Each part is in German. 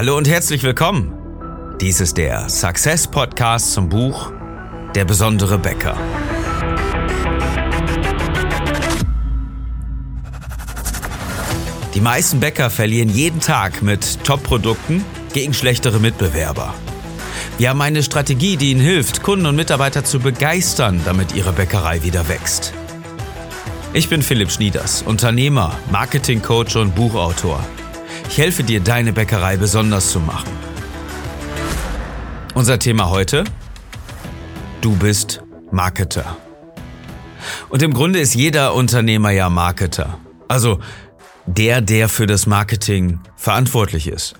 Hallo und herzlich willkommen. Dies ist der Success Podcast zum Buch Der besondere Bäcker. Die meisten Bäcker verlieren jeden Tag mit Top-Produkten gegen schlechtere Mitbewerber. Wir haben eine Strategie, die Ihnen hilft, Kunden und Mitarbeiter zu begeistern, damit Ihre Bäckerei wieder wächst. Ich bin Philipp Schnieders, Unternehmer, Marketingcoach und Buchautor. Ich helfe dir, deine Bäckerei besonders zu machen. Unser Thema heute? Du bist Marketer. Und im Grunde ist jeder Unternehmer ja Marketer. Also der, der für das Marketing verantwortlich ist.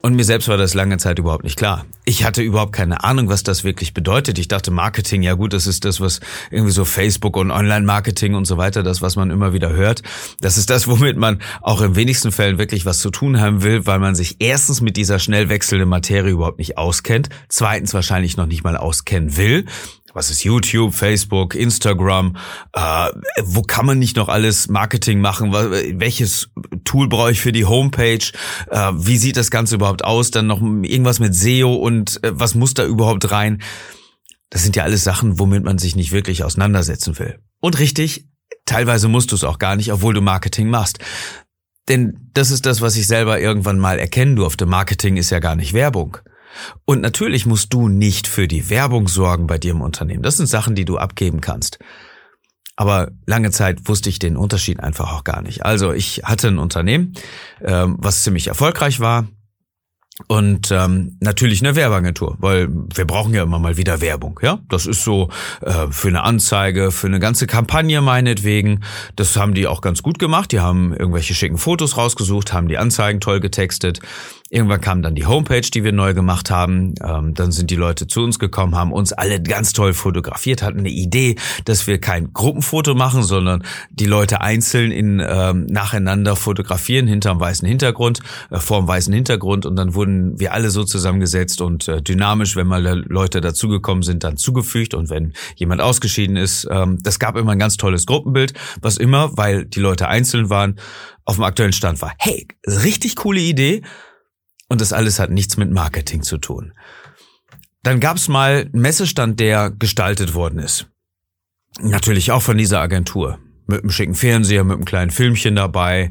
Und mir selbst war das lange Zeit überhaupt nicht klar. Ich hatte überhaupt keine Ahnung, was das wirklich bedeutet. Ich dachte, Marketing, ja gut, das ist das, was irgendwie so Facebook und Online-Marketing und so weiter, das, was man immer wieder hört. Das ist das, womit man auch in wenigsten Fällen wirklich was zu tun haben will, weil man sich erstens mit dieser schnell wechselnden Materie überhaupt nicht auskennt, zweitens wahrscheinlich noch nicht mal auskennen will was ist YouTube, Facebook, Instagram, äh, wo kann man nicht noch alles Marketing machen, welches Tool brauche ich für die Homepage, äh, wie sieht das Ganze überhaupt aus, dann noch irgendwas mit SEO und äh, was muss da überhaupt rein. Das sind ja alles Sachen, womit man sich nicht wirklich auseinandersetzen will. Und richtig, teilweise musst du es auch gar nicht, obwohl du Marketing machst. Denn das ist das, was ich selber irgendwann mal erkennen durfte. Marketing ist ja gar nicht Werbung. Und natürlich musst du nicht für die Werbung sorgen bei dir im Unternehmen. Das sind Sachen, die du abgeben kannst. Aber lange Zeit wusste ich den Unterschied einfach auch gar nicht. Also ich hatte ein Unternehmen, ähm, was ziemlich erfolgreich war, und ähm, natürlich eine Werbeagentur, weil wir brauchen ja immer mal wieder Werbung, ja. Das ist so äh, für eine Anzeige, für eine ganze Kampagne meinetwegen. Das haben die auch ganz gut gemacht. Die haben irgendwelche schicken Fotos rausgesucht, haben die Anzeigen toll getextet. Irgendwann kam dann die Homepage, die wir neu gemacht haben. Ähm, dann sind die Leute zu uns gekommen, haben uns alle ganz toll fotografiert, hatten eine Idee, dass wir kein Gruppenfoto machen, sondern die Leute einzeln in ähm, nacheinander fotografieren hinterm weißen Hintergrund, äh, vorm weißen Hintergrund und dann wurden wir alle so zusammengesetzt und äh, dynamisch, wenn mal Leute dazugekommen sind, dann zugefügt und wenn jemand ausgeschieden ist, ähm, das gab immer ein ganz tolles Gruppenbild, was immer, weil die Leute einzeln waren, auf dem aktuellen Stand war. Hey, richtig coole Idee und das alles hat nichts mit Marketing zu tun. Dann gab es mal einen Messestand, der gestaltet worden ist. Natürlich auch von dieser Agentur. Mit einem schicken Fernseher, mit einem kleinen Filmchen dabei.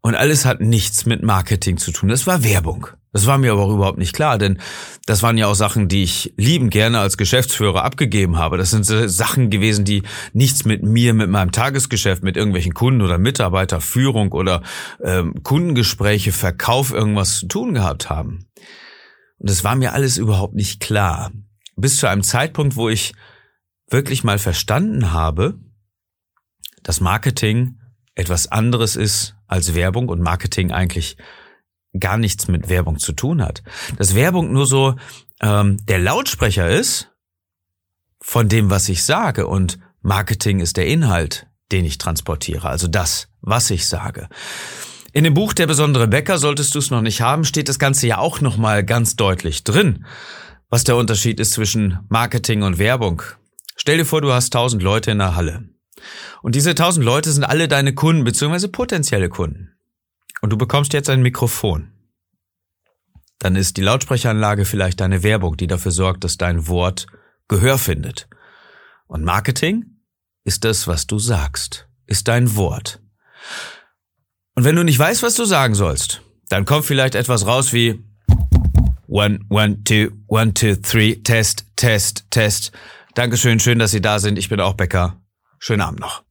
Und alles hat nichts mit Marketing zu tun. Das war Werbung. Das war mir aber auch überhaupt nicht klar, denn das waren ja auch Sachen, die ich lieben gerne als Geschäftsführer abgegeben habe. Das sind Sachen gewesen, die nichts mit mir, mit meinem Tagesgeschäft, mit irgendwelchen Kunden oder Mitarbeiterführung oder ähm, Kundengespräche, Verkauf irgendwas zu tun gehabt haben. Und das war mir alles überhaupt nicht klar. Bis zu einem Zeitpunkt, wo ich wirklich mal verstanden habe, dass Marketing etwas anderes ist als Werbung und Marketing eigentlich gar nichts mit Werbung zu tun hat. Dass Werbung nur so ähm, der Lautsprecher ist von dem, was ich sage und Marketing ist der Inhalt, den ich transportiere, also das, was ich sage. In dem Buch Der besondere Bäcker, solltest du es noch nicht haben, steht das Ganze ja auch nochmal ganz deutlich drin, was der Unterschied ist zwischen Marketing und Werbung. Stell dir vor, du hast tausend Leute in der Halle. Und diese tausend Leute sind alle deine Kunden bzw. potenzielle Kunden und du bekommst jetzt ein Mikrofon, dann ist die Lautsprecheranlage vielleicht deine Werbung, die dafür sorgt, dass dein Wort Gehör findet. Und Marketing ist das, was du sagst, ist dein Wort. Und wenn du nicht weißt, was du sagen sollst, dann kommt vielleicht etwas raus wie One, one, two, one, two, three, Test, Test, Test. Dankeschön, schön, dass Sie da sind. Ich bin auch Bäcker. Schönen Abend noch.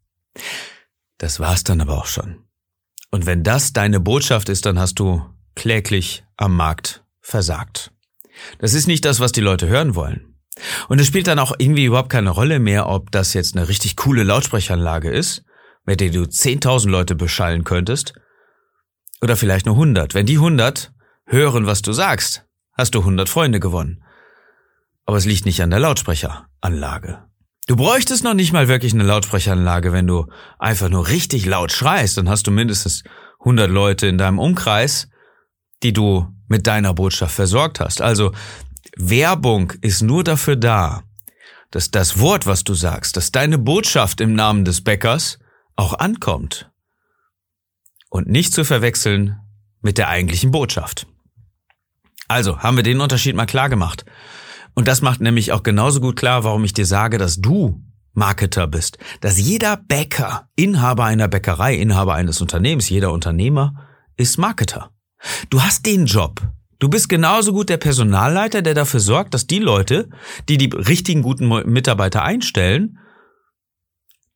Das war's dann aber auch schon. Und wenn das deine Botschaft ist, dann hast du kläglich am Markt versagt. Das ist nicht das, was die Leute hören wollen. Und es spielt dann auch irgendwie überhaupt keine Rolle mehr, ob das jetzt eine richtig coole Lautsprecheranlage ist, mit der du 10.000 Leute beschallen könntest, oder vielleicht nur 100. Wenn die 100 hören, was du sagst, hast du 100 Freunde gewonnen. Aber es liegt nicht an der Lautsprecheranlage. Du bräuchtest noch nicht mal wirklich eine Lautsprecheranlage, wenn du einfach nur richtig laut schreist, dann hast du mindestens 100 Leute in deinem Umkreis, die du mit deiner Botschaft versorgt hast. Also Werbung ist nur dafür da, dass das Wort, was du sagst, dass deine Botschaft im Namen des Bäckers auch ankommt. Und nicht zu verwechseln mit der eigentlichen Botschaft. Also haben wir den Unterschied mal klar gemacht. Und das macht nämlich auch genauso gut klar, warum ich dir sage, dass du Marketer bist. Dass jeder Bäcker, Inhaber einer Bäckerei, Inhaber eines Unternehmens, jeder Unternehmer ist Marketer. Du hast den Job. Du bist genauso gut der Personalleiter, der dafür sorgt, dass die Leute, die die richtigen guten Mitarbeiter einstellen,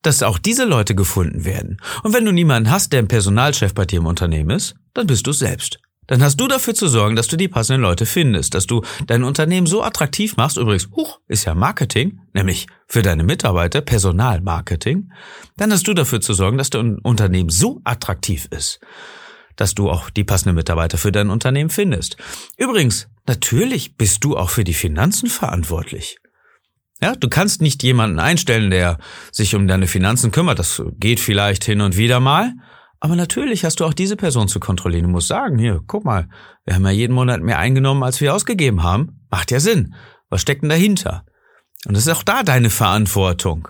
dass auch diese Leute gefunden werden. Und wenn du niemanden hast, der ein Personalchef bei dir im Unternehmen ist, dann bist du selbst. Dann hast du dafür zu sorgen, dass du die passenden Leute findest, dass du dein Unternehmen so attraktiv machst. Übrigens, huch, ist ja Marketing, nämlich für deine Mitarbeiter, Personalmarketing. Dann hast du dafür zu sorgen, dass dein Unternehmen so attraktiv ist, dass du auch die passenden Mitarbeiter für dein Unternehmen findest. Übrigens, natürlich bist du auch für die Finanzen verantwortlich. Ja, du kannst nicht jemanden einstellen, der sich um deine Finanzen kümmert. Das geht vielleicht hin und wieder mal. Aber natürlich hast du auch diese Person zu kontrollieren. Du musst sagen, hier, guck mal, wir haben ja jeden Monat mehr eingenommen, als wir ausgegeben haben. Macht ja Sinn. Was steckt denn dahinter? Und das ist auch da deine Verantwortung.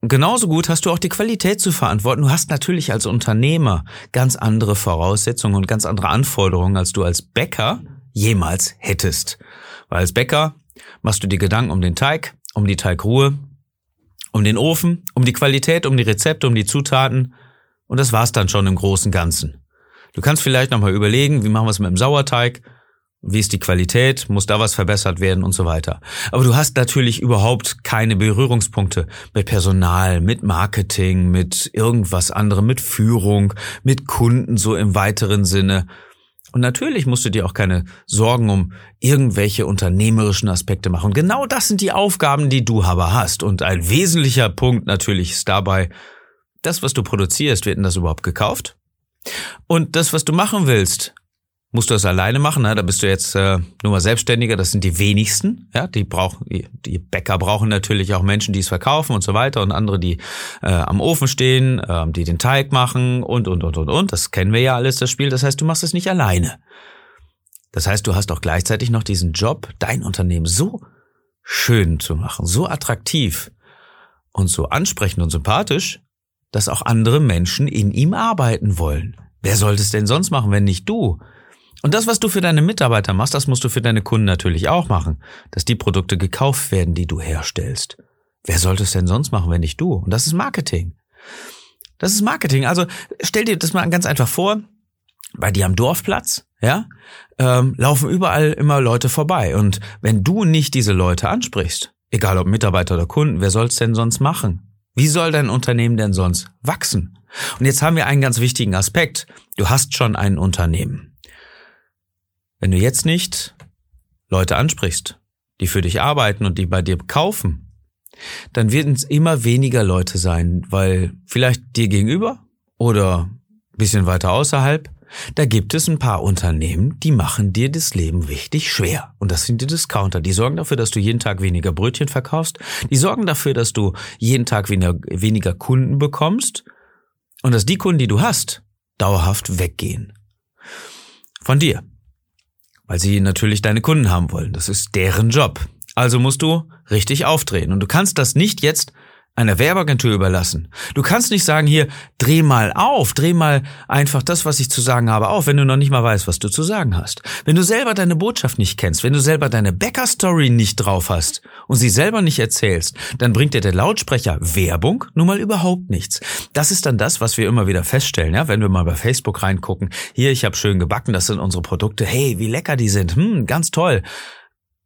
Genauso gut hast du auch die Qualität zu verantworten. Du hast natürlich als Unternehmer ganz andere Voraussetzungen und ganz andere Anforderungen, als du als Bäcker jemals hättest. Weil als Bäcker machst du dir Gedanken um den Teig, um die Teigruhe, um den Ofen, um die Qualität, um die Rezepte, um die Zutaten. Und das war's dann schon im großen Ganzen. Du kannst vielleicht nochmal überlegen, wie machen wir es mit dem Sauerteig, wie ist die Qualität, muss da was verbessert werden und so weiter. Aber du hast natürlich überhaupt keine Berührungspunkte mit Personal, mit Marketing, mit irgendwas anderem, mit Führung, mit Kunden so im weiteren Sinne. Und natürlich musst du dir auch keine Sorgen um irgendwelche unternehmerischen Aspekte machen. Genau das sind die Aufgaben, die du aber hast. Und ein wesentlicher Punkt natürlich ist dabei, das, was du produzierst, wird denn das überhaupt gekauft? Und das, was du machen willst, musst du das alleine machen. Ne? Da bist du jetzt äh, nur mal Selbstständiger. Das sind die wenigsten. Ja, die brauchen, die Bäcker brauchen natürlich auch Menschen, die es verkaufen und so weiter und andere, die äh, am Ofen stehen, äh, die den Teig machen und und und und und. Das kennen wir ja alles, das Spiel. Das heißt, du machst es nicht alleine. Das heißt, du hast auch gleichzeitig noch diesen Job, dein Unternehmen so schön zu machen, so attraktiv und so ansprechend und sympathisch, dass auch andere Menschen in ihm arbeiten wollen. Wer sollte es denn sonst machen, wenn nicht du? Und das, was du für deine Mitarbeiter machst, das musst du für deine Kunden natürlich auch machen, dass die Produkte gekauft werden, die du herstellst. Wer sollte es denn sonst machen, wenn nicht du? Und das ist Marketing. Das ist Marketing. Also stell dir das mal ganz einfach vor. Bei dir am Dorfplatz, ja, ähm, laufen überall immer Leute vorbei. Und wenn du nicht diese Leute ansprichst, egal ob Mitarbeiter oder Kunden, wer soll es denn sonst machen? Wie soll dein Unternehmen denn sonst wachsen? Und jetzt haben wir einen ganz wichtigen Aspekt. Du hast schon ein Unternehmen. Wenn du jetzt nicht Leute ansprichst, die für dich arbeiten und die bei dir kaufen, dann werden es immer weniger Leute sein, weil vielleicht dir gegenüber oder bisschen weiter außerhalb, da gibt es ein paar Unternehmen, die machen dir das Leben richtig schwer. Und das sind die Discounter. Die sorgen dafür, dass du jeden Tag weniger Brötchen verkaufst. Die sorgen dafür, dass du jeden Tag weniger, weniger Kunden bekommst. Und dass die Kunden, die du hast, dauerhaft weggehen. Von dir weil sie natürlich deine Kunden haben wollen. Das ist deren Job. Also musst du richtig aufdrehen. Und du kannst das nicht jetzt einer Werbeagentur überlassen. Du kannst nicht sagen, hier, dreh mal auf, dreh mal einfach das, was ich zu sagen habe, auf, wenn du noch nicht mal weißt, was du zu sagen hast. Wenn du selber deine Botschaft nicht kennst, wenn du selber deine Bäcker-Story nicht drauf hast und sie selber nicht erzählst, dann bringt dir der Lautsprecher Werbung nun mal überhaupt nichts. Das ist dann das, was wir immer wieder feststellen, ja, wenn wir mal bei Facebook reingucken. Hier, ich habe schön gebacken, das sind unsere Produkte. Hey, wie lecker die sind. Hm, ganz toll.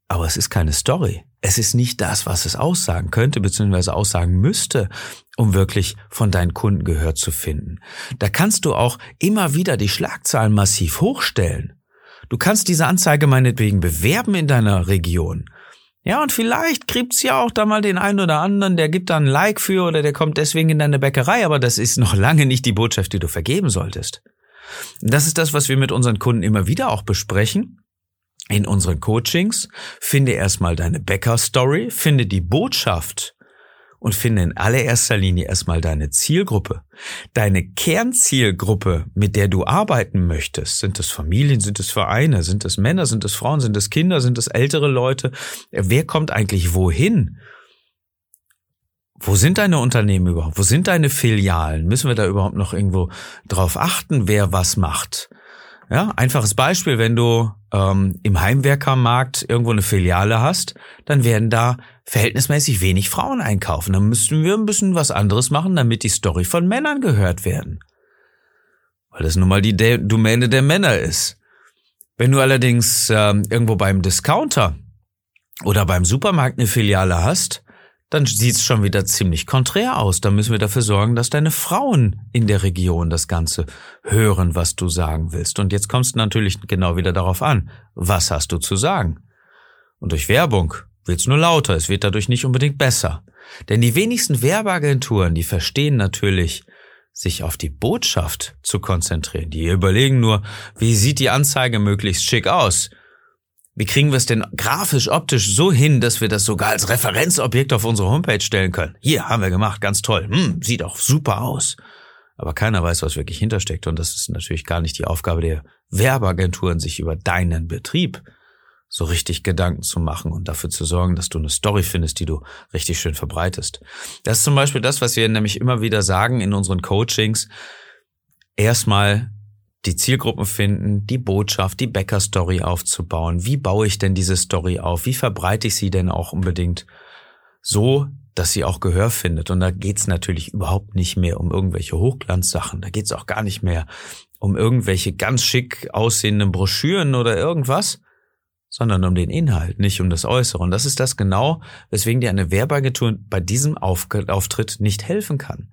Aber es ist keine Story. Es ist nicht das, was es aussagen könnte, beziehungsweise aussagen müsste, um wirklich von deinen Kunden gehört zu finden. Da kannst du auch immer wieder die Schlagzahlen massiv hochstellen. Du kannst diese Anzeige meinetwegen bewerben in deiner Region. Ja, und vielleicht kriegt's ja auch da mal den einen oder anderen, der gibt da ein Like für oder der kommt deswegen in deine Bäckerei, aber das ist noch lange nicht die Botschaft, die du vergeben solltest. Das ist das, was wir mit unseren Kunden immer wieder auch besprechen in unseren Coachings. Finde erstmal deine Bäcker-Story, finde die Botschaft und finde in allererster Linie erstmal deine Zielgruppe. Deine Kernzielgruppe, mit der du arbeiten möchtest. Sind es Familien, sind es Vereine, sind es Männer, sind es Frauen, sind es Kinder, sind es ältere Leute? Wer kommt eigentlich wohin? Wo sind deine Unternehmen überhaupt? Wo sind deine Filialen? Müssen wir da überhaupt noch irgendwo drauf achten, wer was macht? Ja, einfaches Beispiel, wenn du ähm, im Heimwerkermarkt irgendwo eine Filiale hast, dann werden da verhältnismäßig wenig Frauen einkaufen. Dann müssten wir ein bisschen was anderes machen, damit die Story von Männern gehört werden. Weil das nun mal die Domäne der Männer ist. Wenn du allerdings ähm, irgendwo beim Discounter oder beim Supermarkt eine Filiale hast, dann sieht's schon wieder ziemlich konträr aus. Da müssen wir dafür sorgen, dass deine Frauen in der Region das Ganze hören, was du sagen willst. Und jetzt kommst du natürlich genau wieder darauf an, was hast du zu sagen? Und durch Werbung wird's nur lauter, es wird dadurch nicht unbedingt besser. Denn die wenigsten Werbeagenturen, die verstehen natürlich, sich auf die Botschaft zu konzentrieren. Die überlegen nur, wie sieht die Anzeige möglichst schick aus? Wie kriegen wir es denn grafisch, optisch so hin, dass wir das sogar als Referenzobjekt auf unsere Homepage stellen können? Hier haben wir gemacht, ganz toll. Hm, sieht auch super aus. Aber keiner weiß, was wirklich hintersteckt. Und das ist natürlich gar nicht die Aufgabe der Werbeagenturen, sich über deinen Betrieb so richtig Gedanken zu machen und dafür zu sorgen, dass du eine Story findest, die du richtig schön verbreitest. Das ist zum Beispiel das, was wir nämlich immer wieder sagen in unseren Coachings. Erstmal die Zielgruppen finden, die Botschaft, die Bäcker-Story aufzubauen. Wie baue ich denn diese Story auf? Wie verbreite ich sie denn auch unbedingt so, dass sie auch Gehör findet? Und da geht's natürlich überhaupt nicht mehr um irgendwelche Hochglanzsachen. Da geht's auch gar nicht mehr um irgendwelche ganz schick aussehenden Broschüren oder irgendwas, sondern um den Inhalt, nicht um das Äußere. Und das ist das genau, weswegen dir eine Werbeagentur bei diesem Auftritt nicht helfen kann.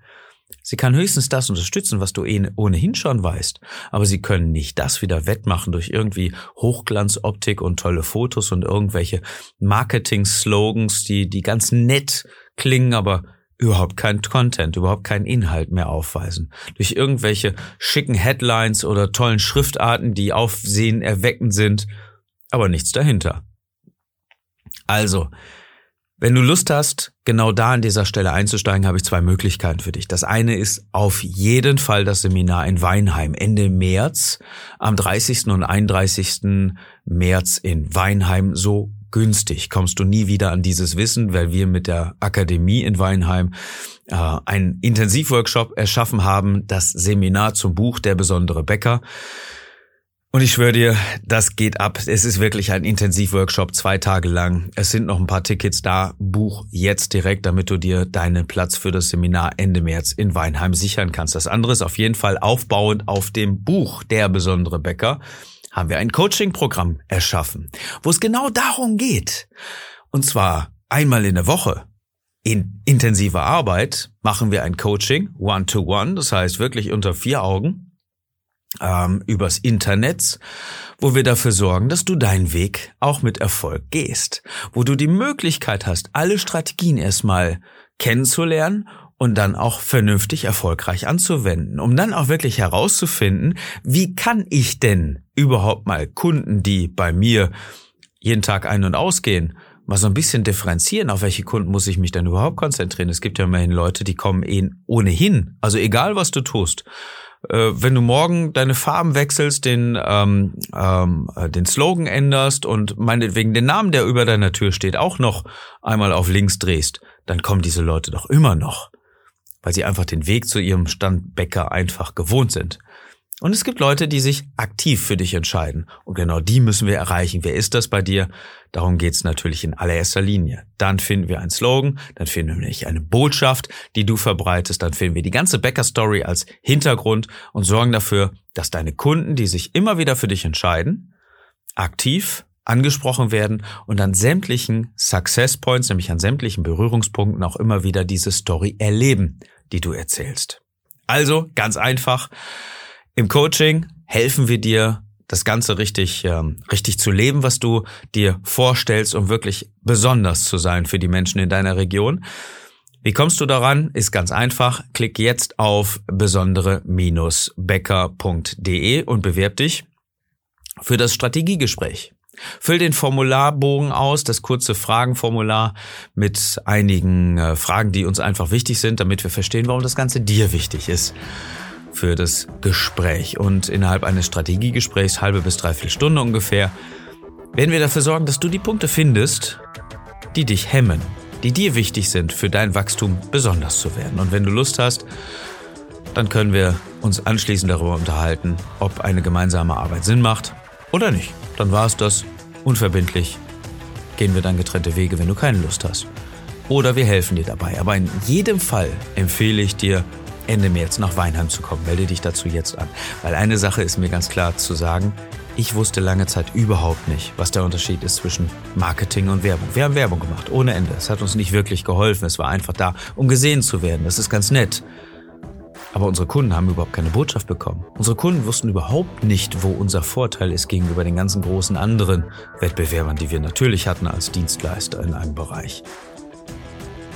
Sie kann höchstens das unterstützen, was du eh ohnehin schon weißt, aber sie können nicht das wieder wettmachen durch irgendwie Hochglanzoptik und tolle Fotos und irgendwelche Marketing-Slogans, die, die ganz nett klingen, aber überhaupt kein Content, überhaupt keinen Inhalt mehr aufweisen. Durch irgendwelche schicken Headlines oder tollen Schriftarten, die aufsehen erweckend sind, aber nichts dahinter. Also, wenn du Lust hast, genau da an dieser Stelle einzusteigen, habe ich zwei Möglichkeiten für dich. Das eine ist auf jeden Fall das Seminar in Weinheim Ende März, am 30. und 31. März in Weinheim. So günstig kommst du nie wieder an dieses Wissen, weil wir mit der Akademie in Weinheim äh, einen Intensivworkshop erschaffen haben, das Seminar zum Buch Der besondere Bäcker. Und ich schwöre dir, das geht ab. Es ist wirklich ein Intensivworkshop, zwei Tage lang. Es sind noch ein paar Tickets da. Buch jetzt direkt, damit du dir deinen Platz für das Seminar Ende März in Weinheim sichern kannst. Das andere ist auf jeden Fall aufbauend auf dem Buch Der besondere Bäcker haben wir ein Coaching-Programm erschaffen, wo es genau darum geht. Und zwar einmal in der Woche. In intensiver Arbeit machen wir ein Coaching, one-to-one, -one, das heißt wirklich unter vier Augen ähm, übers Internet, wo wir dafür sorgen, dass du deinen Weg auch mit Erfolg gehst, wo du die Möglichkeit hast, alle Strategien erstmal kennenzulernen und dann auch vernünftig erfolgreich anzuwenden, um dann auch wirklich herauszufinden, wie kann ich denn überhaupt mal Kunden, die bei mir jeden Tag ein- und ausgehen, mal so ein bisschen differenzieren, auf welche Kunden muss ich mich denn überhaupt konzentrieren. Es gibt ja immerhin Leute, die kommen eh ohnehin, also egal was du tust, äh, wenn du morgen deine Farben wechselst, den, ähm, ähm, äh, den Slogan änderst und meinetwegen den Namen, der über deiner Tür steht, auch noch einmal auf links drehst, dann kommen diese Leute doch immer noch, weil sie einfach den Weg zu ihrem Standbäcker einfach gewohnt sind. Und es gibt Leute, die sich aktiv für dich entscheiden. Und genau die müssen wir erreichen. Wer ist das bei dir? Darum geht's natürlich in allererster Linie. Dann finden wir einen Slogan, dann finden wir eine Botschaft, die du verbreitest, dann finden wir die ganze Bäcker-Story als Hintergrund und sorgen dafür, dass deine Kunden, die sich immer wieder für dich entscheiden, aktiv angesprochen werden und an sämtlichen Success Points, nämlich an sämtlichen Berührungspunkten auch immer wieder diese Story erleben, die du erzählst. Also ganz einfach. Im Coaching helfen wir dir, das Ganze richtig, ähm, richtig zu leben, was du dir vorstellst, um wirklich besonders zu sein für die Menschen in deiner Region. Wie kommst du daran? Ist ganz einfach. Klick jetzt auf besondere-becker.de und bewerb dich für das Strategiegespräch. Füll den Formularbogen aus, das kurze Fragenformular mit einigen äh, Fragen, die uns einfach wichtig sind, damit wir verstehen, warum das Ganze dir wichtig ist für das Gespräch. Und innerhalb eines Strategiegesprächs, halbe bis dreiviertel Stunde ungefähr, werden wir dafür sorgen, dass du die Punkte findest, die dich hemmen, die dir wichtig sind, für dein Wachstum besonders zu werden. Und wenn du Lust hast, dann können wir uns anschließend darüber unterhalten, ob eine gemeinsame Arbeit Sinn macht Oder nicht. Dann war es das. Unverbindlich. Gehen wir dann getrennte Wege, wenn du keine Lust hast. Oder wir helfen dir dabei. Aber in jedem Fall empfehle ich dir, Ende März nach Weinheim zu kommen. Melde dich dazu jetzt an. Weil eine Sache ist mir ganz klar zu sagen. Ich wusste lange Zeit überhaupt nicht, was der Unterschied ist zwischen Marketing und Werbung. Wir haben Werbung gemacht, ohne Ende. Es hat uns nicht wirklich geholfen. Es war einfach da, um gesehen zu werden. Das ist ganz nett. Aber unsere Kunden haben überhaupt keine Botschaft bekommen. Unsere Kunden wussten überhaupt nicht, wo unser Vorteil ist gegenüber den ganzen großen anderen Wettbewerbern, die wir natürlich hatten als Dienstleister in einem Bereich.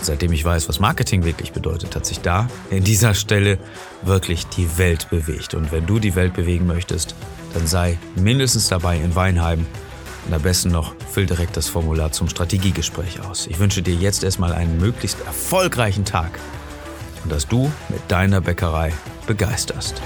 Seitdem ich weiß, was Marketing wirklich bedeutet, hat sich da in dieser Stelle wirklich die Welt bewegt. Und wenn du die Welt bewegen möchtest, dann sei mindestens dabei in Weinheim und am besten noch füll direkt das Formular zum Strategiegespräch aus. Ich wünsche dir jetzt erstmal einen möglichst erfolgreichen Tag und dass du mit deiner Bäckerei begeisterst.